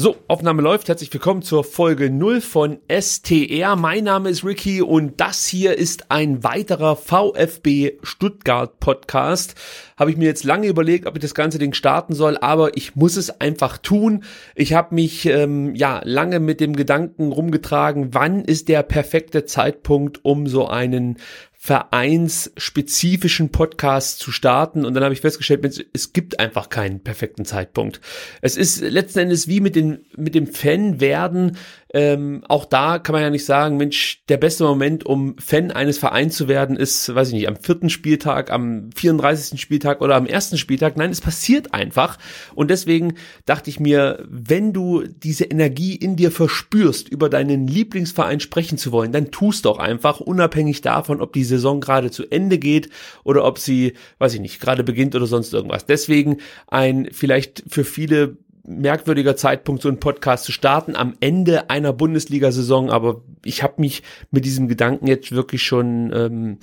So, Aufnahme läuft. Herzlich willkommen zur Folge 0 von STR. Mein Name ist Ricky und das hier ist ein weiterer VfB Stuttgart Podcast. Habe ich mir jetzt lange überlegt, ob ich das ganze Ding starten soll, aber ich muss es einfach tun. Ich habe mich ähm, ja lange mit dem Gedanken rumgetragen, wann ist der perfekte Zeitpunkt, um so einen vereinsspezifischen Podcast zu starten und dann habe ich festgestellt, es gibt einfach keinen perfekten Zeitpunkt. Es ist letzten Endes wie mit den mit dem Fan werden ähm, auch da kann man ja nicht sagen, Mensch, der beste Moment, um Fan eines Vereins zu werden, ist, weiß ich nicht, am vierten Spieltag, am 34. Spieltag oder am ersten Spieltag. Nein, es passiert einfach. Und deswegen dachte ich mir, wenn du diese Energie in dir verspürst, über deinen Lieblingsverein sprechen zu wollen, dann tust doch einfach, unabhängig davon, ob die Saison gerade zu Ende geht oder ob sie, weiß ich nicht, gerade beginnt oder sonst irgendwas. Deswegen ein vielleicht für viele merkwürdiger Zeitpunkt, so einen Podcast zu starten am Ende einer Bundesliga-Saison, aber ich habe mich mit diesem Gedanken jetzt wirklich schon ähm,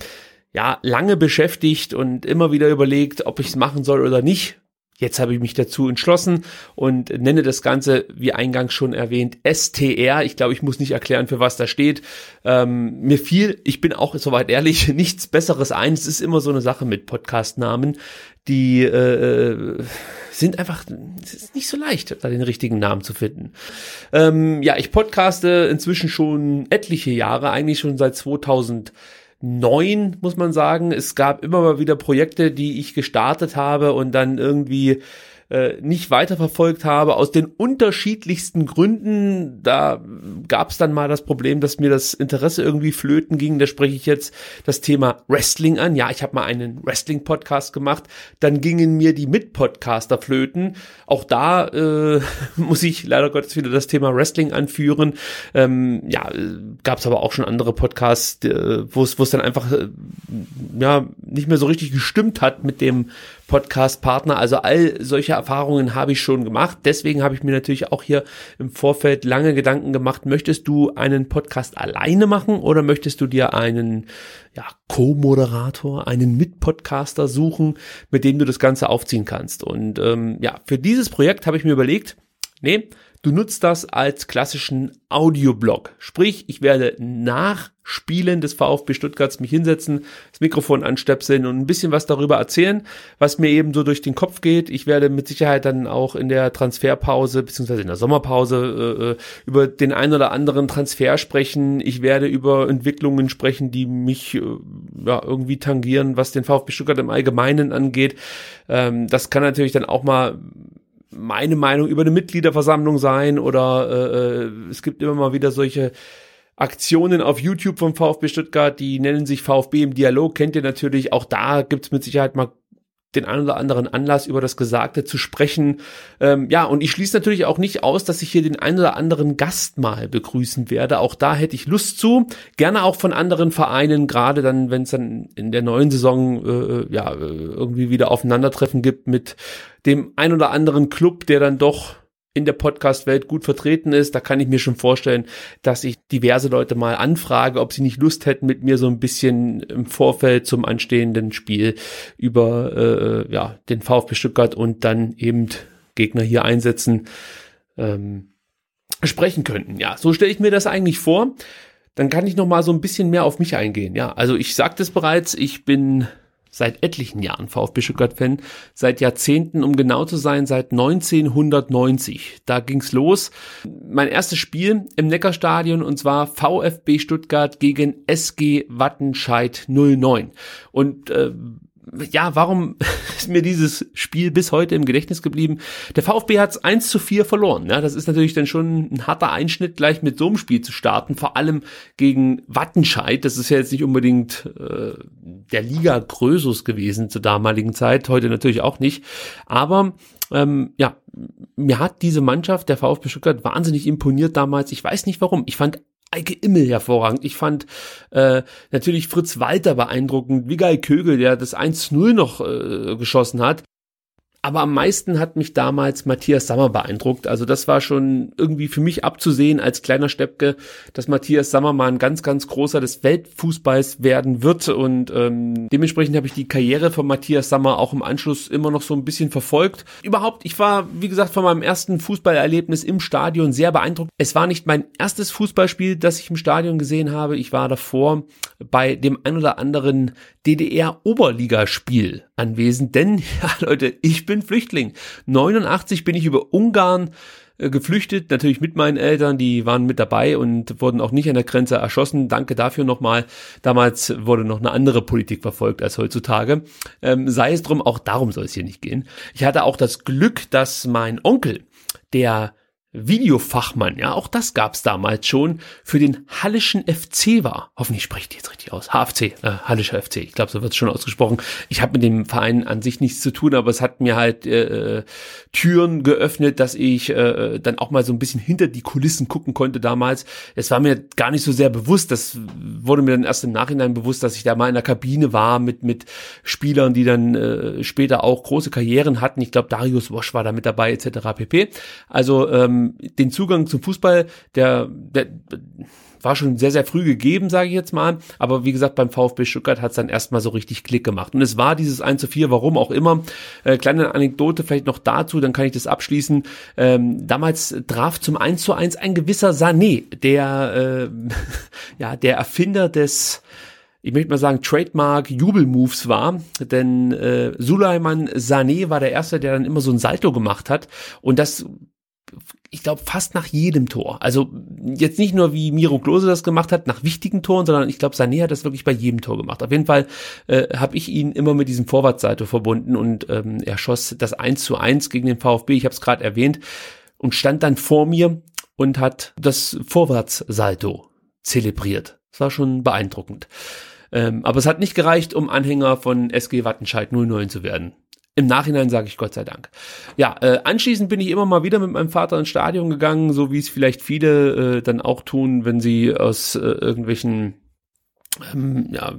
ja lange beschäftigt und immer wieder überlegt, ob ich es machen soll oder nicht. Jetzt habe ich mich dazu entschlossen und nenne das Ganze, wie eingangs schon erwähnt, STR. Ich glaube, ich muss nicht erklären, für was da steht. Ähm, mir fiel, ich bin auch soweit ehrlich, nichts Besseres ein. Es ist immer so eine Sache mit Podcast-Namen, die äh, sind einfach, es ist nicht so leicht, da den richtigen Namen zu finden. Ähm, ja, ich podcaste inzwischen schon etliche Jahre, eigentlich schon seit 2000 neun, muss man sagen. Es gab immer mal wieder Projekte, die ich gestartet habe und dann irgendwie äh, nicht weiterverfolgt habe, aus den unterschiedlichsten Gründen. Da gab es dann mal das Problem, dass mir das Interesse irgendwie flöten ging. Da spreche ich jetzt das Thema Wrestling an. Ja, ich habe mal einen Wrestling-Podcast gemacht. Dann gingen mir die Mitpodcaster flöten. Auch da äh, muss ich leider Gottes wieder das Thema Wrestling anführen. Ähm, ja, gab es aber auch schon andere Podcasts, äh, wo es dann einfach äh, ja nicht mehr so richtig gestimmt hat mit dem Podcast-Partner. Also all solche Erfahrungen habe ich schon gemacht. Deswegen habe ich mir natürlich auch hier im Vorfeld lange Gedanken gemacht, möchtest du einen Podcast alleine machen oder möchtest du dir einen ja, Co-Moderator, einen Mitpodcaster suchen, mit dem du das Ganze aufziehen kannst. Und ähm, ja, für dieses Projekt habe ich mir überlegt, nee, Du nutzt das als klassischen Audioblog. Sprich, ich werde nach Spielen des VfB Stuttgarts mich hinsetzen, das Mikrofon anstöpseln und ein bisschen was darüber erzählen, was mir eben so durch den Kopf geht. Ich werde mit Sicherheit dann auch in der Transferpause beziehungsweise in der Sommerpause äh, äh über den einen oder anderen Transfer sprechen. Ich werde über Entwicklungen sprechen, die mich äh, ja, irgendwie tangieren, was den VfB Stuttgart im Allgemeinen angeht. Ähm, das kann natürlich dann auch mal meine Meinung über eine Mitgliederversammlung sein oder äh, äh, es gibt immer mal wieder solche Aktionen auf YouTube vom VfB Stuttgart, die nennen sich VfB im Dialog, kennt ihr natürlich. Auch da gibt's mit Sicherheit mal den einen oder anderen Anlass über das Gesagte zu sprechen. Ähm, ja, und ich schließe natürlich auch nicht aus, dass ich hier den einen oder anderen Gast mal begrüßen werde. Auch da hätte ich Lust zu. Gerne auch von anderen Vereinen, gerade dann, wenn es dann in der neuen Saison äh, ja irgendwie wieder Aufeinandertreffen gibt mit dem ein oder anderen Club, der dann doch in der Podcast-Welt gut vertreten ist. Da kann ich mir schon vorstellen, dass ich diverse Leute mal anfrage, ob sie nicht Lust hätten, mit mir so ein bisschen im Vorfeld zum anstehenden Spiel über äh, ja, den VfB Stuttgart und dann eben Gegner hier einsetzen, ähm, sprechen könnten. Ja, so stelle ich mir das eigentlich vor. Dann kann ich noch mal so ein bisschen mehr auf mich eingehen. Ja, also ich sagte es bereits, ich bin seit etlichen Jahren VfB Stuttgart-Fan, seit Jahrzehnten, um genau zu sein, seit 1990. Da ging's los. Mein erstes Spiel im Neckarstadion und zwar VfB Stuttgart gegen SG Wattenscheid 09. Und äh, ja, warum ist mir dieses Spiel bis heute im Gedächtnis geblieben? Der VfB hat es 1 zu 4 verloren. Ja, das ist natürlich dann schon ein harter Einschnitt, gleich mit so einem Spiel zu starten, vor allem gegen Wattenscheid. Das ist ja jetzt nicht unbedingt äh, der Liga Grösus gewesen zur damaligen Zeit, heute natürlich auch nicht. Aber ähm, ja, mir hat diese Mannschaft, der VfB Stuttgart, wahnsinnig imponiert damals. Ich weiß nicht warum. Ich fand Eike Immel hervorragend. Ich fand äh, natürlich Fritz Walter beeindruckend, Wigai Kögel, der das 1-0 noch äh, geschossen hat. Aber am meisten hat mich damals Matthias Sammer beeindruckt. Also das war schon irgendwie für mich abzusehen als kleiner Steppke, dass Matthias Sammer mal ein ganz, ganz großer des Weltfußballs werden wird. Und ähm, dementsprechend habe ich die Karriere von Matthias Sammer auch im Anschluss immer noch so ein bisschen verfolgt. Überhaupt, ich war, wie gesagt, von meinem ersten Fußballerlebnis im Stadion sehr beeindruckt. Es war nicht mein erstes Fußballspiel, das ich im Stadion gesehen habe. Ich war davor bei dem ein oder anderen DDR-Oberligaspiel anwesend, denn, ja Leute, ich bin Flüchtling. 89 bin ich über Ungarn äh, geflüchtet, natürlich mit meinen Eltern, die waren mit dabei und wurden auch nicht an der Grenze erschossen. Danke dafür nochmal. Damals wurde noch eine andere Politik verfolgt als heutzutage. Ähm, sei es drum, auch darum soll es hier nicht gehen. Ich hatte auch das Glück, dass mein Onkel, der Videofachmann, ja, auch das gab's damals schon, für den Hallischen FC war. Hoffentlich spreche ich die jetzt richtig aus. HFC, äh, Hallischer FC, ich glaube, so wird's schon ausgesprochen. Ich habe mit dem Verein an sich nichts zu tun, aber es hat mir halt äh, Türen geöffnet, dass ich äh, dann auch mal so ein bisschen hinter die Kulissen gucken konnte damals. Es war mir gar nicht so sehr bewusst, das wurde mir dann erst im Nachhinein bewusst, dass ich da mal in der Kabine war mit, mit Spielern, die dann äh, später auch große Karrieren hatten. Ich glaube, Darius Wosch war da mit dabei, etc. pp. Also ähm, den Zugang zum Fußball, der, der war schon sehr, sehr früh gegeben, sage ich jetzt mal. Aber wie gesagt, beim VfB Stuttgart hat es dann erstmal so richtig Klick gemacht. Und es war dieses 1 zu 4, warum auch immer. Äh, kleine Anekdote vielleicht noch dazu, dann kann ich das abschließen. Ähm, damals traf zum 1 zu 1 ein gewisser Sané, der, äh, ja, der Erfinder des ich möchte mal sagen, Trademark Jubelmoves war, denn äh, Suleiman Sané war der Erste, der dann immer so ein Salto gemacht hat und das glaube, fast nach jedem Tor. Also jetzt nicht nur wie Miro Klose das gemacht hat, nach wichtigen Toren, sondern ich glaube, Sané hat das wirklich bei jedem Tor gemacht. Auf jeden Fall äh, habe ich ihn immer mit diesem Vorwärtsseite verbunden und ähm, er schoss das 1 zu 1 gegen den VfB, ich habe es gerade erwähnt, und stand dann vor mir und hat das Vorwärtssalto zelebriert. Das war schon beeindruckend. Ähm, aber es hat nicht gereicht, um Anhänger von SG Wattenscheid 09 zu werden. Im Nachhinein sage ich Gott sei Dank. Ja, äh, anschließend bin ich immer mal wieder mit meinem Vater ins Stadion gegangen, so wie es vielleicht viele äh, dann auch tun, wenn sie aus äh, irgendwelchen ähm, ja,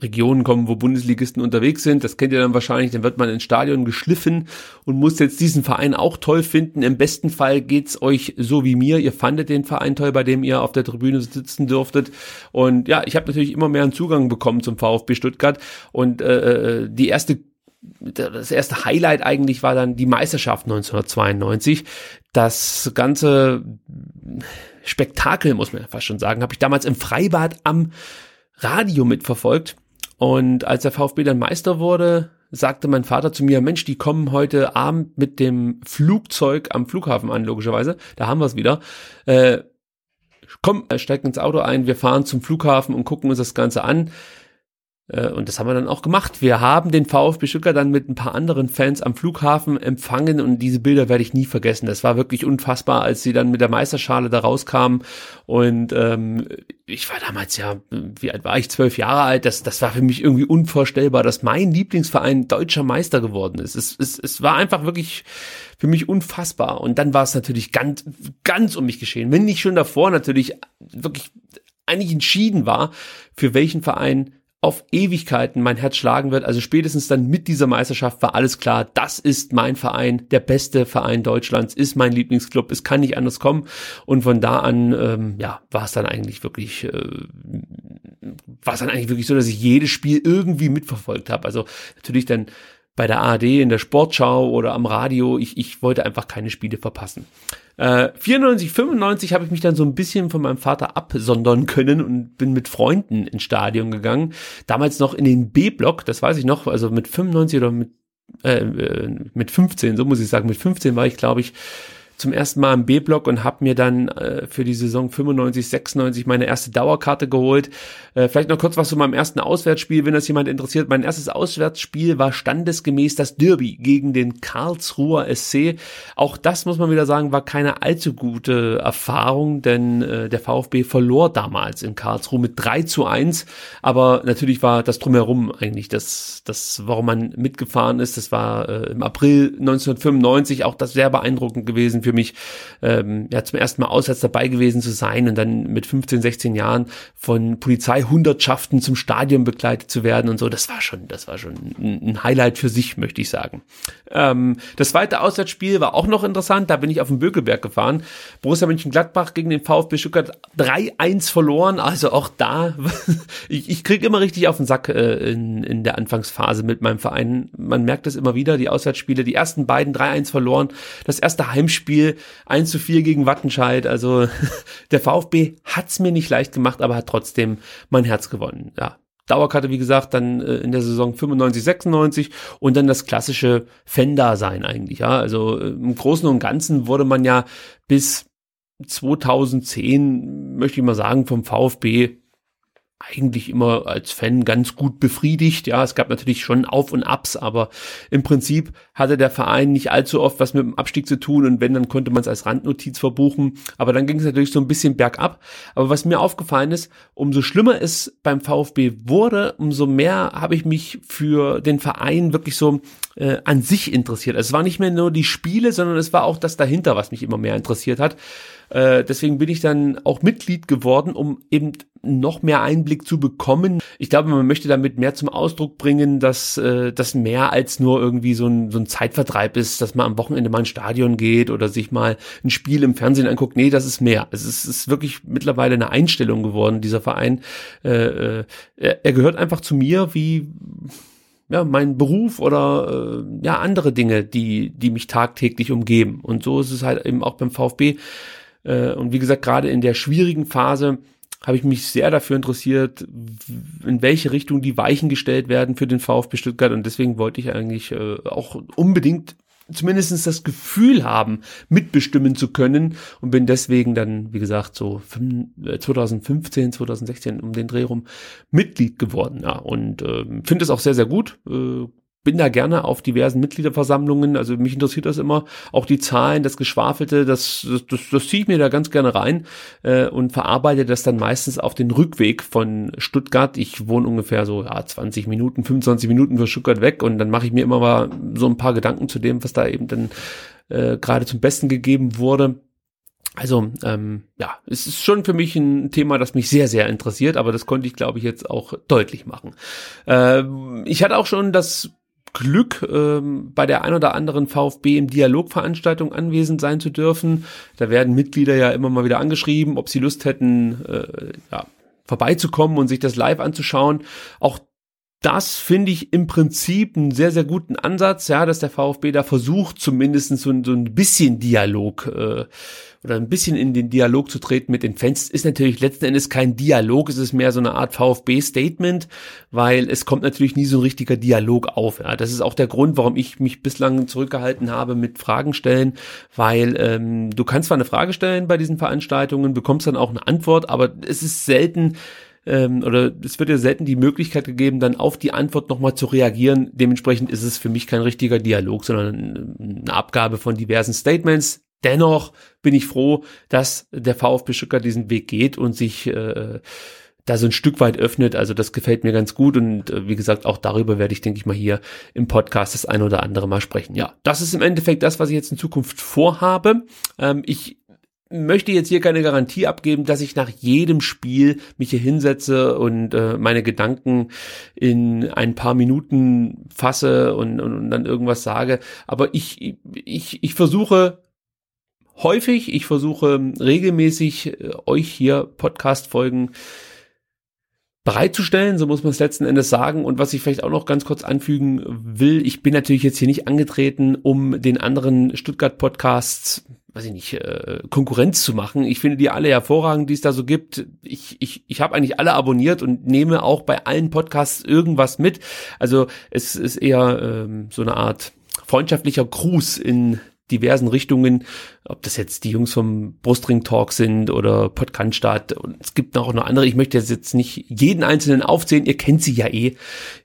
Regionen kommen, wo Bundesligisten unterwegs sind. Das kennt ihr dann wahrscheinlich. Dann wird man ins Stadion geschliffen und muss jetzt diesen Verein auch toll finden. Im besten Fall geht's euch so wie mir. Ihr fandet den Verein toll, bei dem ihr auf der Tribüne sitzen dürftet. Und ja, ich habe natürlich immer mehr einen Zugang bekommen zum VfB Stuttgart. Und äh, äh die erste das erste Highlight eigentlich war dann die Meisterschaft 1992. Das ganze Spektakel, muss man fast schon sagen, habe ich damals im Freibad am Radio mitverfolgt. Und als der VfB dann Meister wurde, sagte mein Vater zu mir, Mensch, die kommen heute Abend mit dem Flugzeug am Flughafen an, logischerweise. Da haben wir es wieder. Äh, komm, steig ins Auto ein, wir fahren zum Flughafen und gucken uns das Ganze an. Äh, und das haben wir dann auch gemacht. Wir haben den VfB Stuttgart dann mit ein paar anderen Fans am Flughafen empfangen und diese Bilder werde ich nie vergessen. Das war wirklich unfassbar, als sie dann mit der Meisterschale da rauskamen. Und ähm, ich war damals ja, wie alt war ich? Zwölf Jahre alt. Das, das war für mich irgendwie unvorstellbar, dass mein Lieblingsverein deutscher Meister geworden ist. Es, es, es war einfach wirklich für mich unfassbar. Und dann war es natürlich ganz, ganz um mich geschehen. Wenn nicht schon davor natürlich wirklich eigentlich entschieden war, für welchen Verein auf Ewigkeiten mein Herz schlagen wird. Also spätestens dann mit dieser Meisterschaft war alles klar, das ist mein Verein, der beste Verein Deutschlands, ist mein Lieblingsclub, es kann nicht anders kommen. Und von da an, ähm, ja, war es dann eigentlich wirklich, äh, war es dann eigentlich wirklich so, dass ich jedes Spiel irgendwie mitverfolgt habe. Also natürlich dann bei der ARD in der Sportschau oder am Radio. Ich, ich wollte einfach keine Spiele verpassen. Äh, 94, 95 habe ich mich dann so ein bisschen von meinem Vater absondern können und bin mit Freunden ins Stadion gegangen. Damals noch in den B-Block, das weiß ich noch, also mit 95 oder mit, äh, äh mit 15, so muss ich sagen, mit 15 war ich, glaube ich, zum ersten Mal im B-Block und habe mir dann äh, für die Saison 95, 96 meine erste Dauerkarte geholt. Äh, vielleicht noch kurz was zu meinem ersten Auswärtsspiel, wenn das jemand interessiert. Mein erstes Auswärtsspiel war standesgemäß das Derby gegen den Karlsruher SC. Auch das muss man wieder sagen, war keine allzu gute Erfahrung, denn äh, der VfB verlor damals in Karlsruhe mit 3 zu 1. Aber natürlich war das drumherum eigentlich das, das warum man mitgefahren ist. Das war äh, im April 1995 auch das sehr beeindruckend gewesen gewesen für mich, ähm, ja, zum ersten Mal auswärts dabei gewesen zu sein und dann mit 15, 16 Jahren von Polizeihundertschaften zum Stadion begleitet zu werden und so. Das war schon, das war schon ein Highlight für sich, möchte ich sagen. Ähm, das zweite Auswärtsspiel war auch noch interessant. Da bin ich auf den Bökelberg gefahren. Borussia Mönchengladbach gegen den VfB Stuttgart 3-1 verloren. Also auch da, ich, ich krieg immer richtig auf den Sack äh, in, in der Anfangsphase mit meinem Verein. Man merkt es immer wieder, die Auswärtsspiele, die ersten beiden 3-1 verloren. Das erste Heimspiel 1 zu 4 gegen Wattenscheid. Also der VfB hat's mir nicht leicht gemacht, aber hat trotzdem mein Herz gewonnen. Ja, Dauerkarte, wie gesagt, dann äh, in der Saison 95, 96 und dann das klassische Fan-Dasein eigentlich, ja. Also äh, im Großen und Ganzen wurde man ja bis 2010, möchte ich mal sagen, vom VfB eigentlich immer als Fan ganz gut befriedigt. Ja, es gab natürlich schon Auf und Abs, aber im Prinzip hatte der Verein nicht allzu oft was mit dem Abstieg zu tun und wenn, dann konnte man es als Randnotiz verbuchen. Aber dann ging es natürlich so ein bisschen bergab. Aber was mir aufgefallen ist, umso schlimmer es beim VfB wurde, umso mehr habe ich mich für den Verein wirklich so äh, an sich interessiert. Also es war nicht mehr nur die Spiele, sondern es war auch das dahinter, was mich immer mehr interessiert hat. Äh, deswegen bin ich dann auch Mitglied geworden, um eben noch mehr Einblick zu bekommen. Ich glaube, man möchte damit mehr zum Ausdruck bringen, dass äh, das mehr als nur irgendwie so ein, so ein Zeitvertreib ist, dass man am Wochenende mal ins Stadion geht oder sich mal ein Spiel im Fernsehen anguckt. Nee, das ist mehr. Es ist, ist wirklich mittlerweile eine Einstellung geworden, dieser Verein. Äh, äh, er gehört einfach zu mir wie ja, mein Beruf oder äh, ja andere Dinge, die die mich tagtäglich umgeben. Und so ist es halt eben auch beim VfB. Äh, und wie gesagt, gerade in der schwierigen Phase habe ich mich sehr dafür interessiert, in welche Richtung die Weichen gestellt werden für den VfB Stuttgart. Und deswegen wollte ich eigentlich äh, auch unbedingt zumindestens das Gefühl haben, mitbestimmen zu können und bin deswegen dann, wie gesagt, so 2015, 2016 äh, um den Dreh rum Mitglied geworden. Ja, und äh, finde es auch sehr, sehr gut. Äh, bin da gerne auf diversen Mitgliederversammlungen, also mich interessiert das immer, auch die Zahlen, das Geschwafelte, das, das, das, das ziehe ich mir da ganz gerne rein äh, und verarbeite das dann meistens auf den Rückweg von Stuttgart. Ich wohne ungefähr so ja, 20 Minuten, 25 Minuten von Stuttgart weg und dann mache ich mir immer mal so ein paar Gedanken zu dem, was da eben dann äh, gerade zum Besten gegeben wurde. Also ähm, ja, es ist schon für mich ein Thema, das mich sehr, sehr interessiert, aber das konnte ich, glaube ich, jetzt auch deutlich machen. Äh, ich hatte auch schon das Glück, ähm, bei der ein oder anderen VfB im Dialogveranstaltung anwesend sein zu dürfen. Da werden Mitglieder ja immer mal wieder angeschrieben, ob sie Lust hätten, äh, ja, vorbeizukommen und sich das live anzuschauen. Auch das finde ich im Prinzip einen sehr, sehr guten Ansatz, ja, dass der VfB da versucht, zumindest so, so ein bisschen Dialog äh, oder ein bisschen in den Dialog zu treten mit den Fans. Ist natürlich letzten Endes kein Dialog, es ist mehr so eine Art VfB-Statement, weil es kommt natürlich nie so ein richtiger Dialog auf. Ja. Das ist auch der Grund, warum ich mich bislang zurückgehalten habe mit Fragen stellen, weil ähm, du kannst zwar eine Frage stellen bei diesen Veranstaltungen, bekommst dann auch eine Antwort, aber es ist selten ähm, oder es wird ja selten die Möglichkeit gegeben, dann auf die Antwort nochmal zu reagieren. Dementsprechend ist es für mich kein richtiger Dialog, sondern eine Abgabe von diversen Statements. Dennoch bin ich froh, dass der VfB Stuttgart diesen Weg geht und sich äh, da so ein Stück weit öffnet. Also das gefällt mir ganz gut und äh, wie gesagt, auch darüber werde ich, denke ich mal, hier im Podcast das ein oder andere mal sprechen. Ja, das ist im Endeffekt das, was ich jetzt in Zukunft vorhabe. Ähm, ich möchte jetzt hier keine Garantie abgeben, dass ich nach jedem Spiel mich hier hinsetze und äh, meine Gedanken in ein paar Minuten fasse und, und, und dann irgendwas sage. Aber ich, ich, ich versuche häufig, ich versuche regelmäßig äh, euch hier Podcast-Folgen bereitzustellen, so muss man es letzten Endes sagen. Und was ich vielleicht auch noch ganz kurz anfügen will, ich bin natürlich jetzt hier nicht angetreten, um den anderen Stuttgart-Podcasts weiß ich nicht, äh, Konkurrenz zu machen. Ich finde die alle hervorragend, die es da so gibt. Ich, ich, ich habe eigentlich alle abonniert und nehme auch bei allen Podcasts irgendwas mit. Also es ist eher ähm, so eine Art freundschaftlicher Gruß in diversen Richtungen, ob das jetzt die Jungs vom Brustring Talk sind oder Podcast und es gibt auch noch andere. Ich möchte jetzt nicht jeden einzelnen aufzählen. Ihr kennt sie ja eh.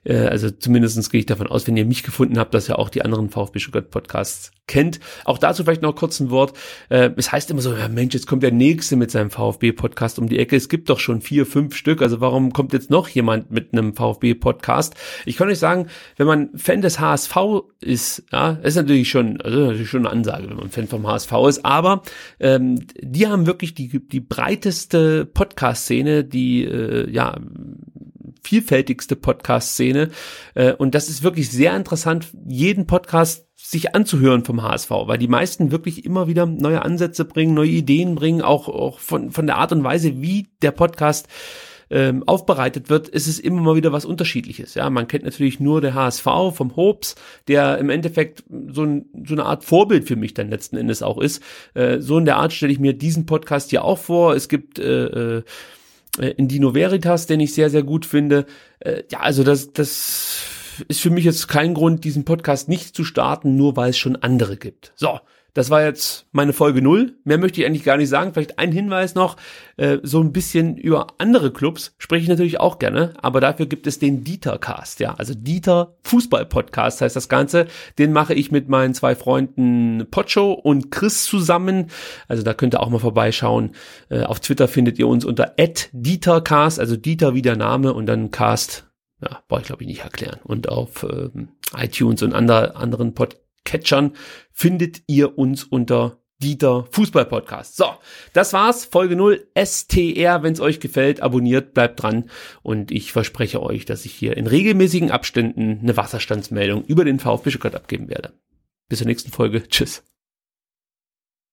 Äh, also zumindestens gehe ich davon aus, wenn ihr mich gefunden habt, dass ihr auch die anderen VfB Stuttgart Podcasts kennt. Auch dazu vielleicht noch kurz ein Wort. Äh, es heißt immer so, ja Mensch, jetzt kommt der Nächste mit seinem VfB-Podcast um die Ecke. Es gibt doch schon vier, fünf Stück. Also warum kommt jetzt noch jemand mit einem VfB-Podcast? Ich kann euch sagen, wenn man Fan des HSV ist, ja, ist natürlich schon, also natürlich schon eine Ansage, wenn man Fan vom HSV ist, aber ähm, die haben wirklich die, die breiteste Podcast-Szene, die äh, ja vielfältigste Podcast-Szene. Äh, und das ist wirklich sehr interessant, jeden Podcast sich anzuhören vom HSV, weil die meisten wirklich immer wieder neue Ansätze bringen, neue Ideen bringen, auch, auch von, von der Art und Weise, wie der Podcast ähm, aufbereitet wird, ist es immer mal wieder was Unterschiedliches. Ja, man kennt natürlich nur der HSV vom Hobbs, der im Endeffekt so, ein, so eine Art Vorbild für mich dann letzten Endes auch ist. Äh, so in der Art stelle ich mir diesen Podcast hier auch vor. Es gibt äh, äh, Indino Veritas, den ich sehr, sehr gut finde. Äh, ja, also das, das ist für mich jetzt kein Grund, diesen Podcast nicht zu starten, nur weil es schon andere gibt. So, das war jetzt meine Folge null. Mehr möchte ich eigentlich gar nicht sagen. Vielleicht ein Hinweis noch. Äh, so ein bisschen über andere Clubs spreche ich natürlich auch gerne. Aber dafür gibt es den Dieter-Cast. Ja, also Dieter Fußball-Podcast heißt das Ganze. Den mache ich mit meinen zwei Freunden Pocho und Chris zusammen. Also da könnt ihr auch mal vorbeischauen. Äh, auf Twitter findet ihr uns unter @dietercast, also Dieter wie der Name und dann Cast. Ja, brauche ich glaube ich nicht erklären. Und auf ähm, iTunes und andere, anderen Podcasts Catchern findet ihr uns unter Dieter Fußball Podcast. So, das war's. Folge 0 STR. Wenn es euch gefällt, abonniert, bleibt dran. Und ich verspreche euch, dass ich hier in regelmäßigen Abständen eine Wasserstandsmeldung über den VfB Stuttgart abgeben werde. Bis zur nächsten Folge. Tschüss.